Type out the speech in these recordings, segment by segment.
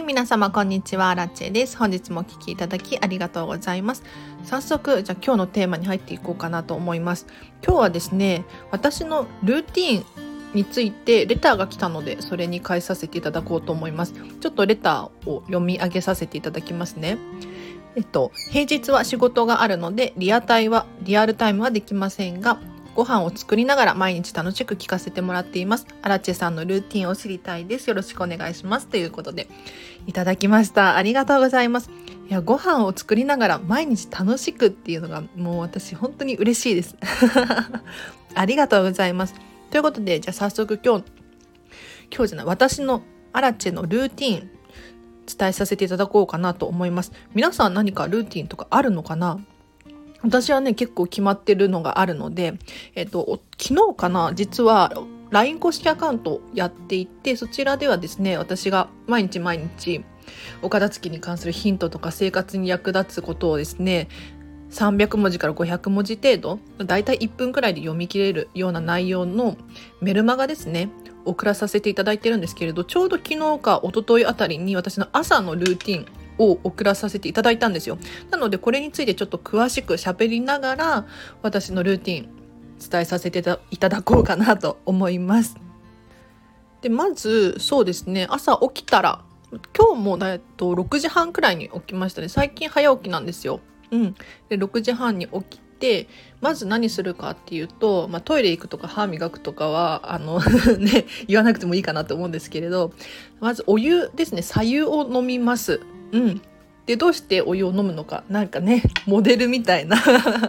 い皆様こんにちは。ラッチェです。本日もお聞きいただきありがとうございます。早速じゃあ今日のテーマに入っていこうかなと思います。今日はですね私のルーティンについてレターが来たのでそれに返させていただこうと思います。ちょっとレターを読み上げさせていただきますね。えっと平日は仕事があるのでリアタイはリアルタイムはできませんがご飯を作りながら毎日楽しく聞かせてもらっています。アラチェさんのルーティンを知りたいです。よろしくお願いします。ということで、いただきました。ありがとうございます。いや、ご飯を作りながら毎日楽しくっていうのがもう私本当に嬉しいです。ありがとうございます。ということで、じゃあ早速今日、今日じゃない、私のアラチェのルーティン伝えさせていただこうかなと思います。皆さん何かルーティンとかあるのかな？私はね、結構決まってるのがあるので、えっと、昨日かな、実は LINE 公式アカウントやっていて、そちらではですね、私が毎日毎日、お片付けに関するヒントとか生活に役立つことをですね、300文字から500文字程度、だいたい1分くらいで読み切れるような内容のメルマガですね、送らさせていただいてるんですけれど、ちょうど昨日か一昨日あたりに私の朝のルーティン、を送らさせていただいたんですよ。なのでこれについてちょっと詳しく喋りながら私のルーティン伝えさせていただこうかなと思います。でまずそうですね朝起きたら今日もえっと6時半くらいに起きましたね最近早起きなんですよ。うん、で6時半に起きてまず何するかっていうと、まあ、トイレ行くとか歯磨くとかはあの ね言わなくてもいいかなと思うんですけれどまずお湯ですね左右を飲みます。うん。で、どうしてお湯を飲むのか、なんかね、モデルみたいな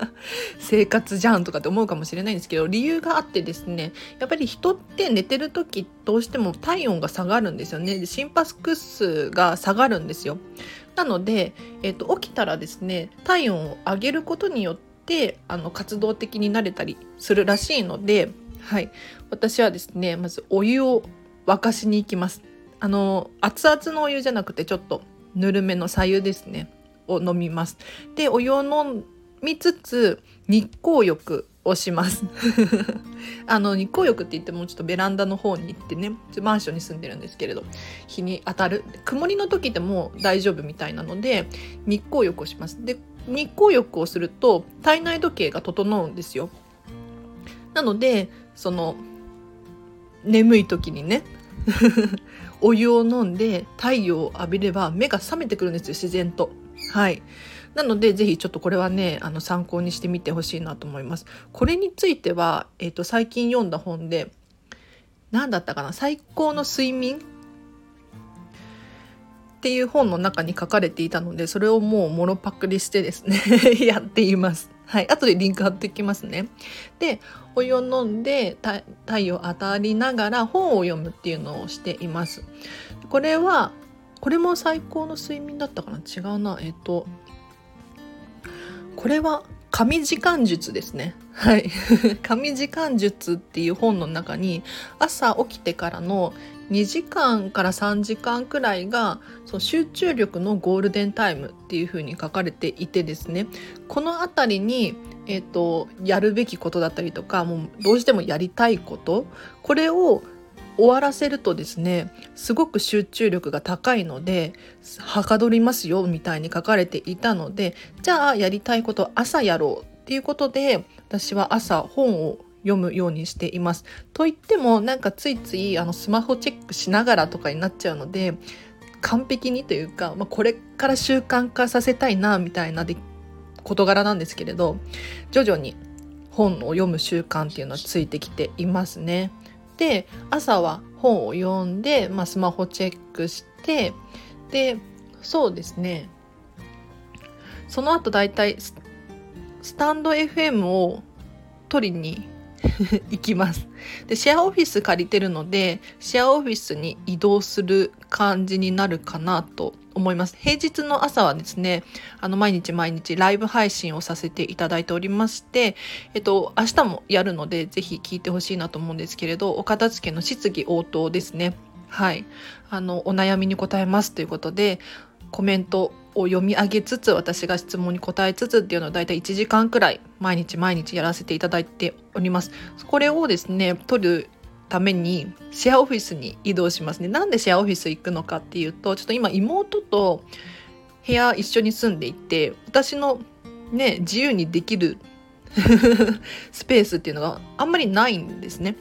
生活じゃんとかって思うかもしれないんですけど、理由があってですね、やっぱり人って寝てる時どうしても体温が下がるんですよね。心拍数が下がるんですよ。なので、えっ、と、起きたらですね、体温を上げることによって、あの、活動的になれたりするらしいので、はい。私はですね、まずお湯を沸かしに行きます。あの、熱々のお湯じゃなくて、ちょっとぬるめの左右ですね。を飲みます。でお湯を飲みつつ日光浴をします。あの日光浴って言ってもちょっとベランダの方に行ってねマンションに住んでるんですけれど日に当たる。曇りの時でも大丈夫みたいなので日光浴をします。で日光浴をすると体内時計が整うんですよ。なのでその眠い時にねお湯を飲んで太陽を浴びれば目が覚めてくるんですよ自然と。はいなので、ぜひちょっとこれはね、あの参考にしてみてほしいなと思います。これについては、えっ、ー、と、最近読んだ本で、何だったかな最高の睡眠？っていう本の中に書かれていたので、それをもうもろパクリしてですね やっています。はい。後でリンク貼ってきますね。で、お湯を飲んで太陽当たりながら本を読むっていうのをしています。これは、これも最高の睡眠だったかな？違うな。えっと、これは神時間術ですね。はい。神時間術っていう本の中に朝起きてからの2時間から3時間くらいがその集中力のゴールデンタイムっていうふうに書かれていてですねこの辺りに、えーと、やるべきことだったりとかもうどうしてもやりたいことこれを終わらせるとですねすごく集中力が高いのではかどりますよみたいに書かれていたのでじゃあやりたいこと朝やろうっていうことで私は朝本を読むようにしています。と言ってもなんかついついあのスマホチェックしながらとかになっちゃうので完璧にというか、まあ、これから習慣化させたいなみたいなで事柄なんですけれど徐々に本を読む習慣っていうのはついてきていますね。で朝は本を読んで、まあ、スマホチェックしてでそうですねその後だいたいスタンド FM を取りに 行きます。で、シェアオフィス借りてるので、シェアオフィスに移動する感じになるかなと思います。平日の朝はですね、あの、毎日毎日ライブ配信をさせていただいておりまして、えっと、明日もやるので、ぜひ聞いてほしいなと思うんですけれど、お片付けの質疑応答ですね。はい。あの、お悩みに答えますということで、コメントを読み上げつつ私が質問に答えつつっていうのを大体1時間くらい毎日毎日やらせていただいております。これをですね取るためにシェアオフィスに移動しますね。なんでシェアオフィス行くのかっていうとちょっと今妹と部屋一緒に住んでいて私のね自由にできる スペースっていうのがあんまりないんですね。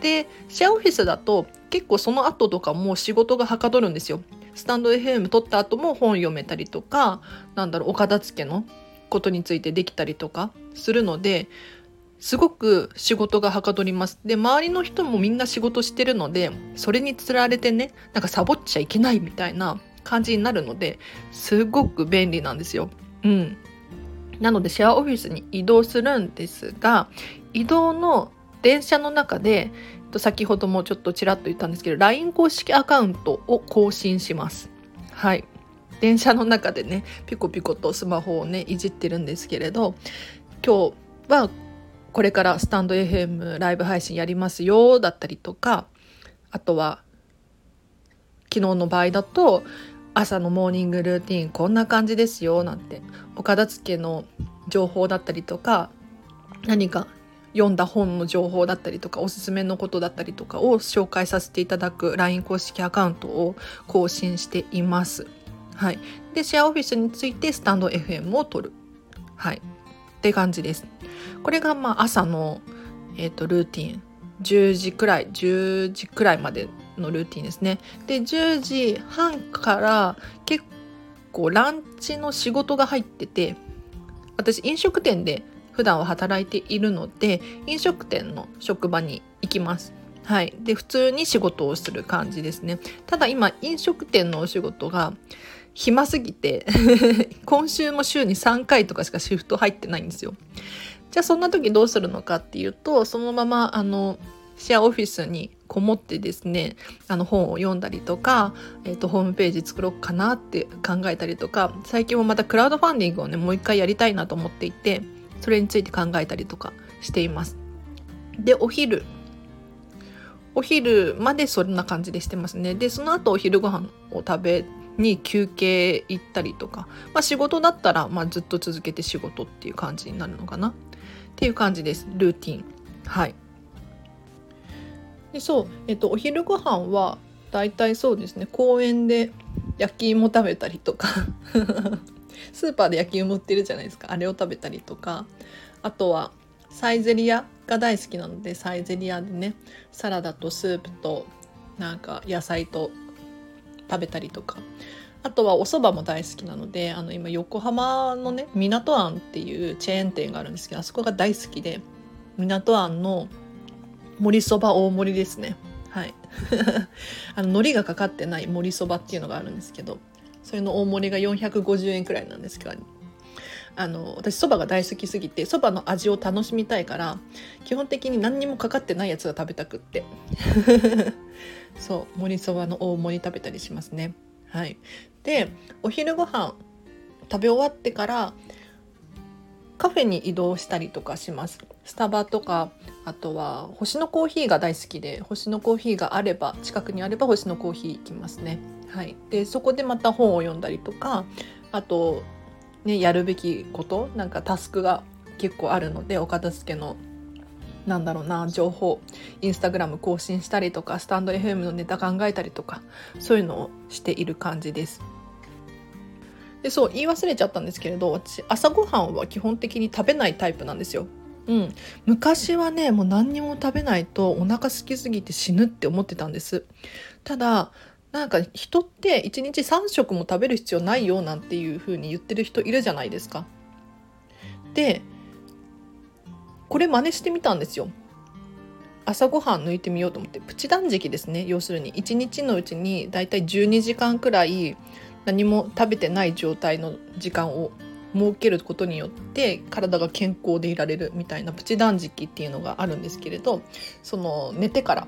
でシェアオフィスだと結構その後とかも仕事がはかどるんですよ。スタンド FM 撮った後も本読めたりとかなんだろうお片付けのことについてできたりとかするのですごく仕事がはかどります。で、周りの人もみんな仕事してるので、それにつられてね、なんかサボっちゃいけないみたいな感じになるので、すごく便利なんですよ。うん。なので、シェアオフィスに移動するんですが、移動の電車の中で、先ほどもちょっとちらっと言ったんですけど、LINE 公式アカウントを更新します。はい。電車の中でね、ピコピコとスマホをね、いじってるんですけれど、今日はこれからスタンド FM ライブ配信やりますよだったりとかあとは昨日の場合だと朝のモーニングルーティンこんな感じですよなんてお片付けの情報だったりとか何か読んだ本の情報だったりとかおすすめのことだったりとかを紹介させていただく LINE 公式アカウントを更新しています。はい、でシェアオフィスについてスタンド FM を取る。はい、って感じです。これがまあ朝の、えーと、ルーティン10時くらい10時くらいまでのルーティンですねで10時半から結構ランチの仕事が入ってて私飲食店で普段は働いているので飲食店の職場に行きますはい。で、普通に仕事をする感じですね。ただ今、飲食店のお仕事が暇すぎて 今週も週に3回とかしかシフト入ってないんですよ。じゃあそんな時どうするのかっていうとそのままあのシェアオフィスにこもってですねあの本を読んだりとか、えーと、ホームページ作ろうかなって考えたりとか最近もまたクラウドファンディングをねもう一回やりたいなと思っていてそれについて考えたりとかしています。でお昼お昼までそんな感じでしてますね。でその後お昼ご飯を食べに休憩行ったりとか、まあ、仕事だったら、まあ、ずっと続けて仕事っていう感じになるのかな。っていう感じですルーティンはいでそうえっとお昼ご飯はだいたいそうですね公園で焼き芋食べたりとか スーパーで焼き芋売ってるじゃないですかあれを食べたりとかあとはサイゼリアが大好きなのでサイゼリアでねサラダとスープとなんか野菜と食べたりとか。あとはお蕎麦も大好きなのであの今横浜のね港庵っていうチェーン店があるんですけどあそこが大好きで港庵の盛そば大盛りですね。はい。あの海苔がかかってない盛そばっていうのがあるんですけどそれの大盛りが450円くらいなんですけどあの私そばが大好きすぎてそばの味を楽しみたいから基本的に何にもかかってないやつが食べたくって。そう盛りそばの大盛り食べたりしますね。はい。でお昼ご飯食べ終わってからカフェに移動したりとかします。スタバとかあとは星のコーヒーが大好きで星のコーヒーがあれば近くにあれば星のコーヒー行きますね。はい。でそこでまた本を読んだりとかあとねやるべきことなんかタスクが結構あるのでお片付けのなんだろうな情報インスタグラム更新したりとかスタンド FM のネタ考えたりとかそういうのをしている感じです。でそう言い忘れちゃったんですけれど私朝ごはんは基本的に食べないタイプなんですよ。うん、昔はねもう何にも食べないとお腹空きすぎて死ぬって思ってたんですただなんか人って1日3食も食べる必要ないよなんていう風に言ってる人いるじゃないですかでこれ真似してみたんですよ。朝ごはん抜いてみようと思って。プチ断食ですね。要するに。1日のうちにだいたい12時間くらい何も食べてない状態の時間を設けることによって体が健康でいられるみたいなプチ断食っていうのがあるんですけれどその寝てから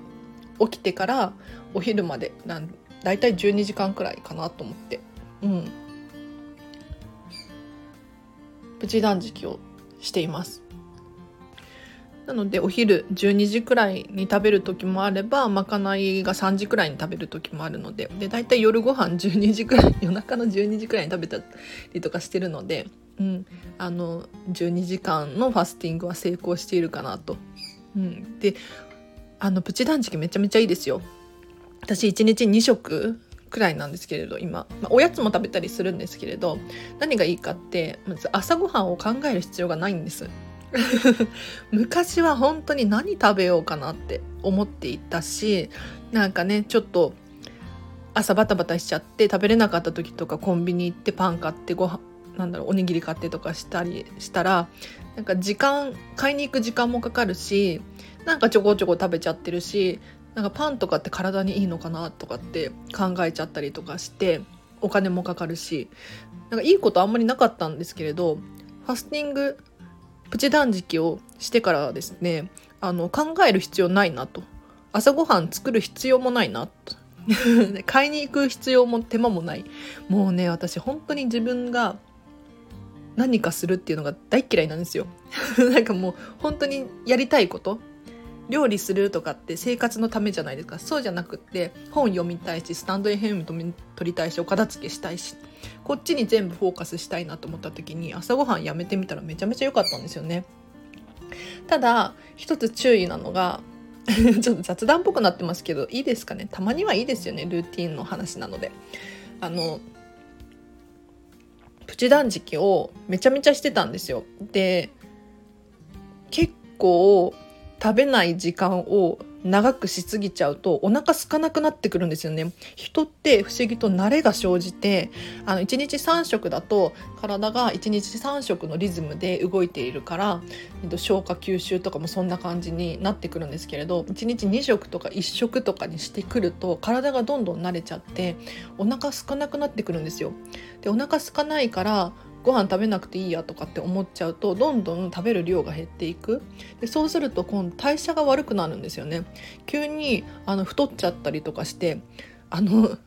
起きてからお昼までなんだいたい12時間くらいかなと思って。うん。プチ断食をしています。なのでお昼12時くらいに食べる時もあればまかないが3時くらいに食べる時もあるのでで大体夜ご飯12時くらい夜中の12時くらいに食べたりとかしてるので、うん、あの12時間のファスティングは成功しているかなと。うん、であのプチ断食めちゃめちゃいいですよ。私1日2食くらいなんですけれど今、まあ、おやつも食べたりするんですけれど何がいいかってまず朝ごはんを考える必要がないんです。昔は本当に何食べようかなって思っていたしなんかねちょっと朝バタバタしちゃって食べれなかった時とかコンビニ行ってパン買ってご飯なんだろうおにぎり買ってとかしたりしたらなんか時間買いに行く時間もかかるしなんかちょこちょこ食べちゃってるしなんかパンとかって体にいいのかなとかって考えちゃったりとかしてお金もかかるしなんかいいことあんまりなかったんですけれどファスティングプチ断食をしてからですねあの考える必要ないなと。朝ごはん作る必要もないなと。買いに行く必要も手間もない。もうね私本当に自分が何かするっていうのが大嫌いなんですよ。なんかもう本当にやりたいこと料理するとかって生活のためじゃないですか。そうじゃなくって本読みたいしスタンド FM 撮りたいしお片付けしたいし。こっちに全部フォーカスしたいなと思った時に朝ごはんやめてみたらめちゃめちゃ良かったんですよね。ただ一つ注意なのが ちょっと雑談っぽくなってますけどいいですかね？たまにはいいですよねルーティンの話なので。あのプチ断食をめちゃめちゃしてたんですよ。で結構食べない時間を長くしすぎちゃうとお腹空かなくなってくるんですよね。人って不思議と慣れが生じてあの1日3食だと体が1日3食のリズムで動いているから、えっと、消化吸収とかもそんな感じになってくるんですけれど1日2食とか1食とかにしてくると体がどんどん慣れちゃってお腹空かなくなってくるんですよ。でお腹空かないからご飯食べなくていいやとかって思っちゃうとどんどん食べる量が減っていく。でそうすると今度代謝が悪くなるんですよね。急にあの太っちゃったりとかしてあの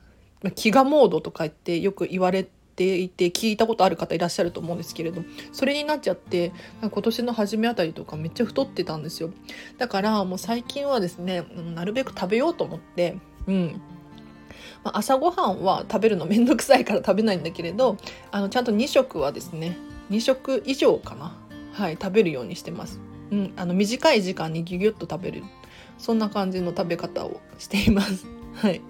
飢餓モードとか言ってよく言われていて聞いたことある方いらっしゃると思うんですけれどそれになっちゃって今年の初めあたりとかめっちゃ太ってたんですよ。だからもう最近はですねなるべく食べようと思ってうん。まあ、朝ごはんは食べるのめんどくさいから食べないんだけれどあのちゃんと2食はですね2食以上かなはい食べるようにしてます。うん、あの短い時間にギュギュッと食べるそんな感じの食べ方をしています。はい。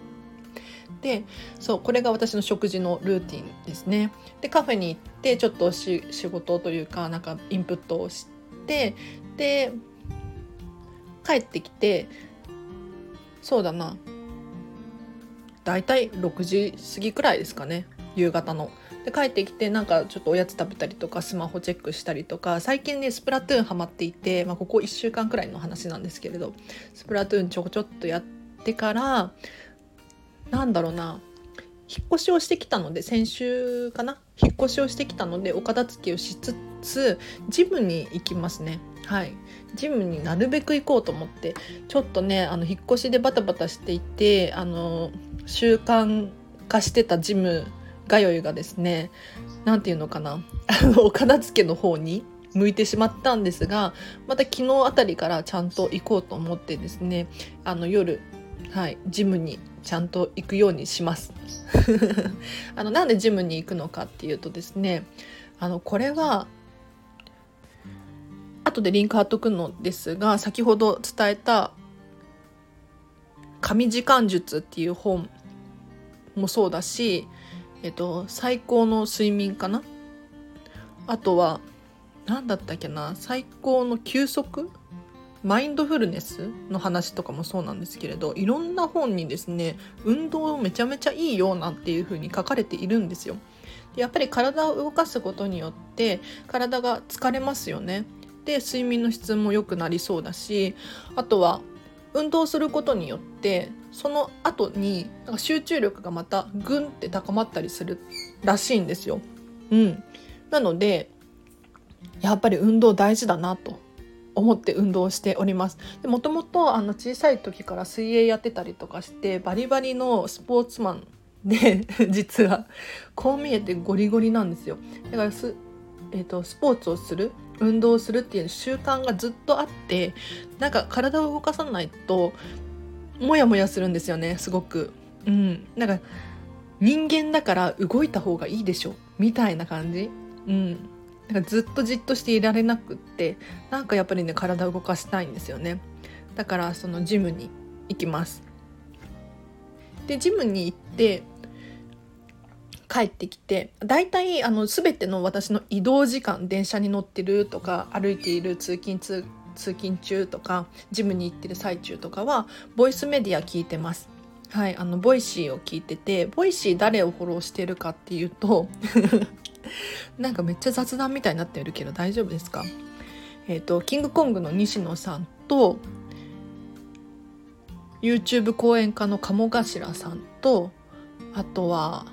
でそうこれが私の食事のルーティンですね。でカフェに行ってちょっと仕事というかなんかインプットをしてで帰ってきてそうだな大体6時過ぎくらいですかね。夕方の。で帰ってきてなんかちょっとおやつ食べたりとかスマホチェックしたりとか最近ねスプラトゥーンハマっていて、まあ、ここ1週間くらいの話なんですけれどスプラトゥーンちょこちょっとやってからなんだろうな引っ越しをしてきたので先週かな？引っ越しをしてきたのでお片付けをしつつジムに行きますね。はい。ジムになるべく行こうと思ってちょっとねあの引っ越しでバタバタしていてあの習慣化してたジム通いがですね何て言うのかな。お片付けの方に向いてしまったんですがまた昨日あたりからちゃんと行こうと思ってですねあの夜はいジムにちゃんと行くようにします。あのなんでジムに行くのかっていうとですねあのこれは後でリンク貼っとくのですが先ほど伝えた「神時間術」っていう本もそうだし、えっと、最高の睡眠かな？あとは何だったっけな？最高の休息？マインドフルネスの話とかもそうなんですけれどいろんな本にですね運動めちゃめちゃいいよなんていう風に書かれているんですよ。やっぱり体を動かすことによって体が疲れますよね。で睡眠の質も良くなりそうだしあとは運動することによってその後になんか集中力がまたグンって高まったりするらしいんですよ。うん、なのでやっぱり運動大事だなと思って運動しております。もともとあの小さい時から水泳やってたりとかしてバリバリのスポーツマンで 実はこう見えてゴリゴリなんですよ。だからす、えーとスポーツをする運動するっていう習慣がずっとあってなんか体を動かさないとモヤモヤするんですよねすごく。うん、なんか人間だから動いた方がいいでしょみたいな感じ。うん、なんかずっとじっとしていられなくってなんかやっぱりね体を動かしたいんですよね。だからそのジムに行きますでジムに行って帰ってきて大体あの全ての私の移動時間電車に乗ってるとか歩いている通勤通通勤中とかジムに行ってる最中とかはボイスメディア聞いてます。はい、あの Voicy を聞いてて Voicy 誰をフォローしてるかっていうと なんかめっちゃ雑談みたいになってるけど大丈夫ですか？えっ、ー、とキングコングの西野さんと YouTube 講演家の鴨頭さんとあとは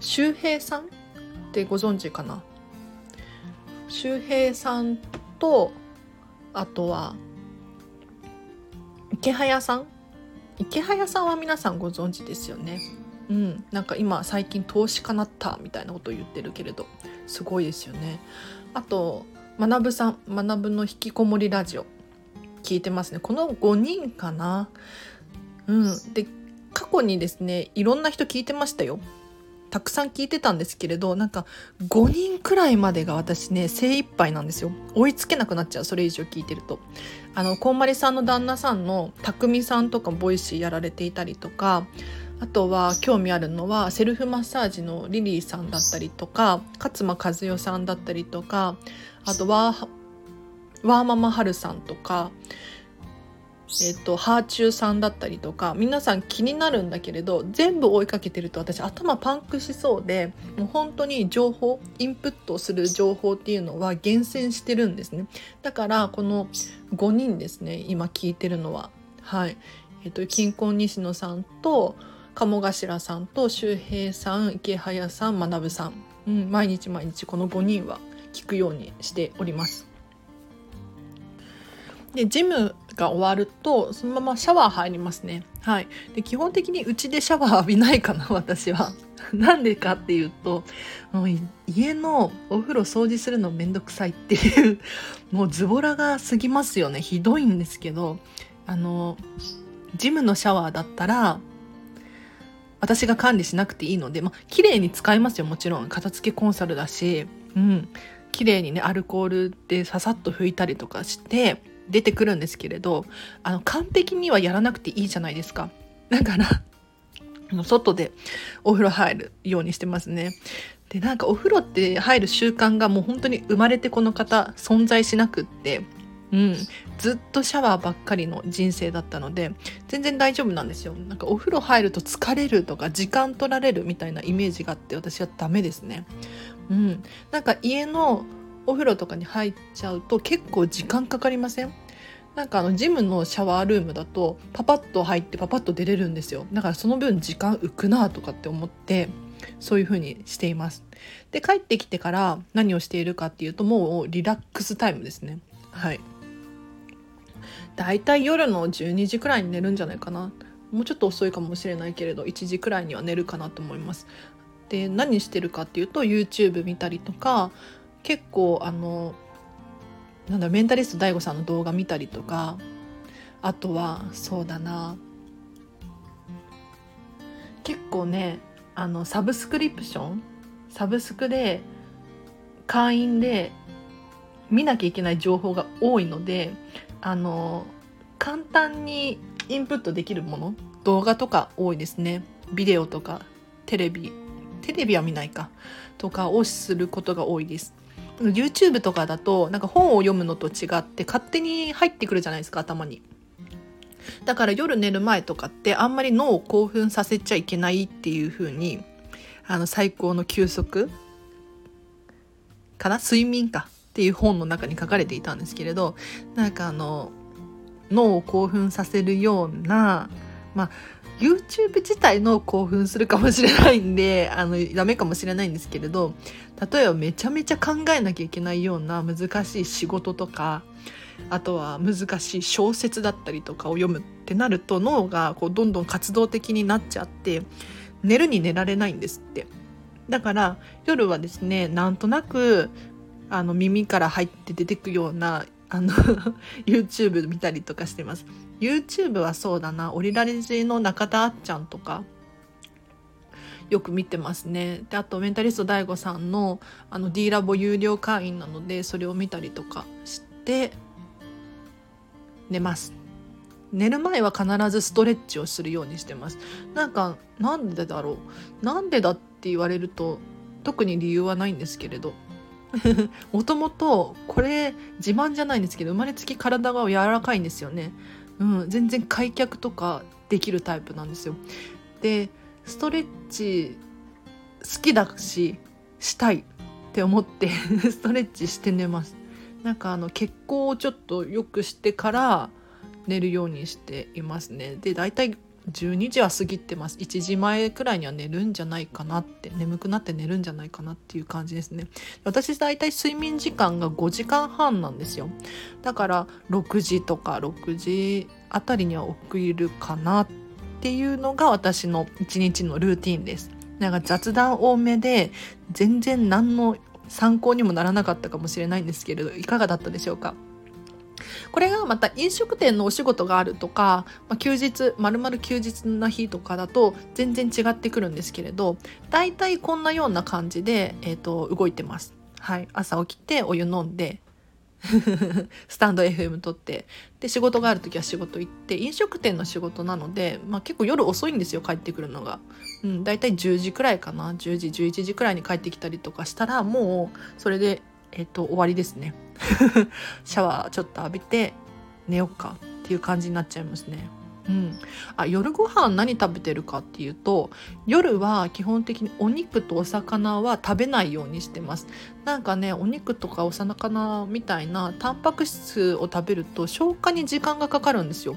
周平さんってご存知かな？周平さんとあとは池早さん？池早さんは皆さんご存知ですよね。うん。なんか今最近投資家なったみたいなことを言ってるけれどすごいですよね。あと学さん学の引きこもりラジオ。聞いてますね。この5人かな？うん。で過去にですねいろんな人聞いてましたよ。たくさん聞いてたんですけれどなんか5人くらいまでが私ね精一杯なんですよ。追いつけなくなっちゃうそれ以上聞いてると。あのこんまりさんの旦那さんの匠さんとか Voicy やられていたりとかあとは興味あるのはセルフマッサージのリリーさんだったりとか勝間和代さんだったりとかあとはワーママハルさんとかえっ、と、ハーチューさんだったりとか、皆さん気になるんだけれど、全部追いかけてると私頭パンクしそうで、もう本当に情報、インプットする情報っていうのは厳選してるんですね。だから、この5人ですね、今聞いてるのは。はい。えっ、と、金婚西野さんと、鴨頭さんと周平さん池早さん学さん、うん、毎日毎日この5人は聞くようにしております。でジムが終わるとそのままシャワー入りますね。はい。で基本的にうちでシャワー浴びないかな 私は。なんでかっていうともう家のお風呂掃除するのめんどくさいっていうもうズボラが過ぎますよね。ひどいんですけどあのジムのシャワーだったら私が管理しなくていいので、まあ、綺麗に使いますよもちろん。片付けコンサルだし。うん。綺麗にねアルコールでささっと拭いたりとかして出てくるんですけれどあの完璧にはやらなくていいじゃないですか。だから外でお風呂入るようにしてますね。でなんかお風呂って入る習慣がもう本当に生まれてこの方存在しなくってうん、ずっとシャワーばっかりの人生だったので全然大丈夫なんですよ。なんかお風呂入ると疲れるとか時間取られるみたいなイメージがあって私はダメですね。うん。なんか家のお風呂とかに入っちゃうと結構時間かかりません？なんかあのジムのシャワールームだとパパッと入ってパパッと出れるんですよ。だからその分時間浮くなとかって思ってそういう風にしています。で帰ってきてから何をしているかっていうともうリラックスタイムですね。はい。だいたい夜の12時くらいに寝るんじゃないかな。もうちょっと遅いかもしれないけれど1時くらいには寝るかなと思います。で何してるかっていうと YouTube 見たりとか結構あのなんだメンタリスト DAIGO さんの動画見たりとかあとはそうだな。結構ねあのサブスクリプションサブスクで会員で見なきゃいけない情報が多いのであの簡単にインプットできるもの動画とか多いですね。ビデオとかテレビテレビは見ないか。とかをすることが多いです。YouTube とかだとなんか本を読むのと違って勝手に入ってくるじゃないですか頭に。だから夜寝る前とかってあんまり脳を興奮させちゃいけないっていう風にあの最高の休息かな？睡眠かっていう本の中に書かれていたんですけれどなんかあの脳を興奮させるようなまあ YouTube 自体の興奮するかもしれないんで あのダメかもしれないんですけれど例えばめちゃめちゃ考えなきゃいけないような難しい仕事とかあとは難しい小説だったりとかを読むってなると脳がこうどんどん活動的になっちゃって寝るに寝られないんですって。だから夜はですねなんとなくあの耳から入って出てくようなあの YouTube 見たりとかしてます。YouTube はそうだな。オリラレジの中田あっちゃんとかよく見てますね。であとメンタリスト DAIGO さんのあの D ラボ有料会員なのでそれを見たりとかして寝ます。寝る前は必ずストレッチをするようにしてます。なんかなんでだろう。なんでだって言われると特に理由はないんですけれど。もともとこれ自慢じゃないんですけど生まれつき体が柔らかいんですよね、うん、全然開脚とかできるタイプなんですよ。でストレッチ好きだししたいって思って ストレッチして寝ます。なんかあの血行をちょっと良くしてから寝るようにしていますね。で大体12時は過ぎてます。1時前くらいには寝るんじゃないかなって。眠くなって寝るんじゃないかなっていう感じですね。私大体睡眠時間が5時間半なんですよ。だから6時とか6時あたりには起きるかなっていうのが私の一日のルーティンです。なんか雑談多めで全然何の参考にもならなかったかもしれないんですけれどいかがだったでしょうか？これがまた飲食店のお仕事があるとか、まあ、休日まるまる休日の日とかだと全然違ってくるんですけれど大体こんなような感じで、えーと、動いてます。はい、朝起きてお湯飲んで スタンド FM 撮ってで仕事がある時は仕事行って飲食店の仕事なので、まあ、結構夜遅いんですよ帰ってくるのが、うん、大体10時くらいかな。10時11時くらいに帰ってきたりとかしたらもうそれでえっと、終わりですね。シャワーちょっと浴びて寝よっかっていう感じになっちゃいますね。うん、あ夜ご飯何食べてるかっていうと夜は基本的にお肉とお魚は食べないようにしてます。なんかねお肉とかお魚みたいなタンパク質を食べると消化に時間がかかるんですよ。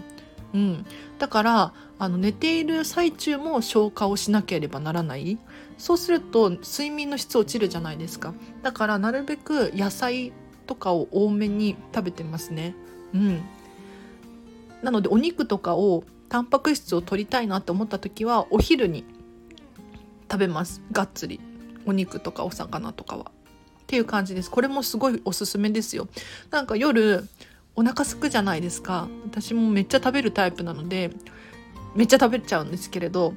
うん、だからあの寝ている最中も消化をしなければならない。そうすると睡眠の質落ちるじゃないですか。だからなるべく野菜とかを多めに食べてますね。うん。なのでお肉とかをタンパク質を取りたいなって思った時はお昼に食べます。がっつり。お肉とかお魚とかは。っていう感じです。これもすごいおすすめですよ。なんか夜お腹すくじゃないですか。私もめっちゃ食べるタイプなのでめっちゃ食べちゃうんですけれど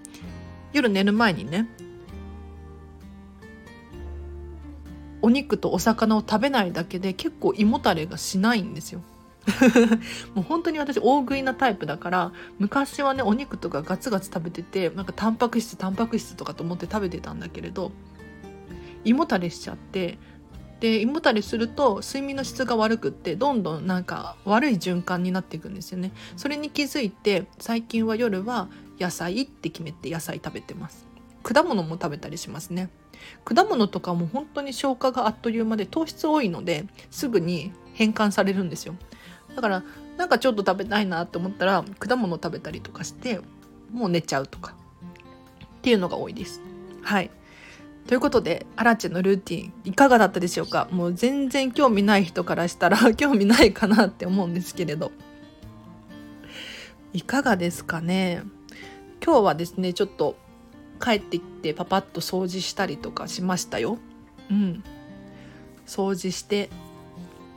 夜寝る前にねお肉とお魚を食べないだけで結構胃もたれがしないんですよ。もう本当に私大食いなタイプだから昔はねお肉とかガツガツ食べててなんかタンパク質タンパク質とかと思って食べてたんだけれど胃もたれしちゃってで胃もたれすると睡眠の質が悪くってどんどんなんか悪い循環になっていくんですよね。それに気づいて最近は夜は野菜って決めて野菜食べてます。果物も食べたりしますね。果物とかも本当に消化があっという間で糖質多いのですぐに変換されるんですよ。だからなんかちょっと食べたいなと思ったら果物食べたりとかしてもう寝ちゃうとかっていうのが多いです。はい。ということで、アラチェのルーティン、いかがだったでしょうか？もう全然興味ない人からしたら 興味ないかなって思うんですけれど。いかがですかね？今日はですね、ちょっと帰ってきてパパッと掃除したりとかしましたよ。うん。掃除して、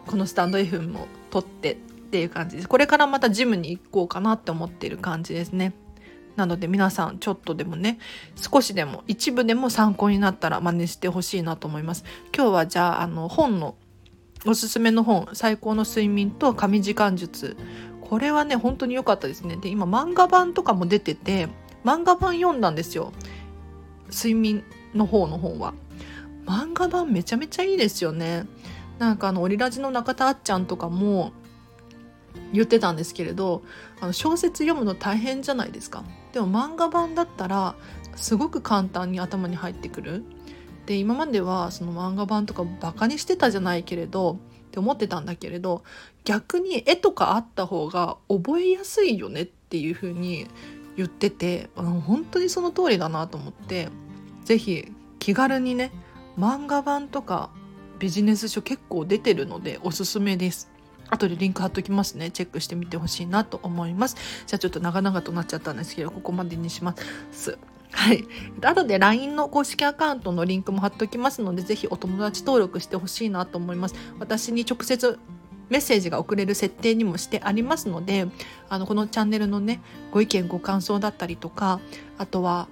このスタンド F も取ってっていう感じです。これからまたジムに行こうかなって思っている感じですね。なので皆さんちょっとでもね少しでも一部でも参考になったら真似してほしいなと思います今日はじゃああの本のおすすめの本「最高の睡眠と神時間術」これはね本当に良かったですねで今漫画版とかも出てて漫画版読んだんですよ。睡眠の方の本は。漫画版めちゃめちゃいいですよね。なんかあのオリラジの中田あっちゃんとかも言ってたんですけれどあの小説読むの大変じゃないですか。でも漫画版だったらすごく簡単に頭に入ってくる。で今まではその漫画版とかバカにしてたじゃないけれどって思ってたんだけれど逆に絵とかあった方が覚えやすいよねっていう風に言っててあの本当にその通りだなと思って是非気軽にね漫画版とかビジネス書結構出てるのでおすすめです。後でリンク貼っときますね。チェックしてみてほしいなと思います。じゃあちょっと長々となっちゃったんですけど、ここまでにします。はい。後で LINE の公式アカウントのリンクも貼っときますので、ぜひお友達登録してほしいなと思います。私に直接メッセージが送れる設定にもしてありますので、あの、このチャンネルのね、ご意見、ご感想だったりとか、あとは、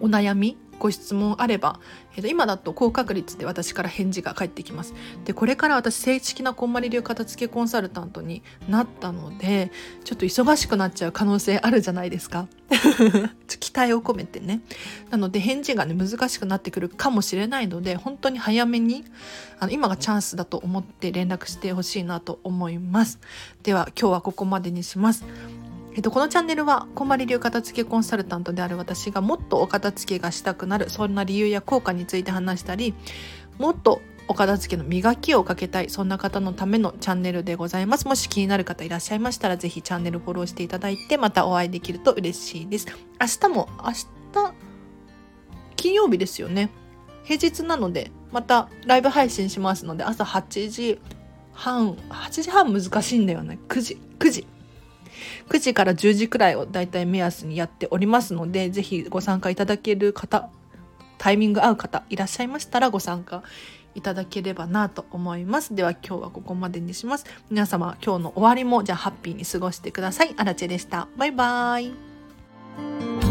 お悩みご質問あれば、えー、と今だと高確率で私から返事が返ってきます。でこれから私正式なこんまり流片付けコンサルタントになったのでちょっと忙しくなっちゃう可能性あるじゃないですか。期待を込めてね。なので返事がね難しくなってくるかもしれないので本当に早めにあの今がチャンスだと思って連絡してほしいなと思います。では今日はここまでにします。っと、このチャンネルは、こんまり流片付けコンサルタントである私がもっとお片付けがしたくなる、そんな理由や効果について話したり、もっとお片付けの磨きをかけたい、そんな方のためのチャンネルでございます。もし気になる方いらっしゃいましたら、ぜひチャンネルフォローしていただいて、またお会いできると嬉しいです。明日も、明日、金曜日ですよね。平日なので、またライブ配信しますので、朝8時半、8時半難しいんだよね。9時、9時。9時から10時くらいをだいたい目安にやっておりますので、ぜひご参加いただける方、タイミング合う方いらっしゃいましたらご参加いただければなと思います。では今日はここまでにします。皆様今日の終わりもじゃあハッピーに過ごしてください。アラチェでした。バイバーイ。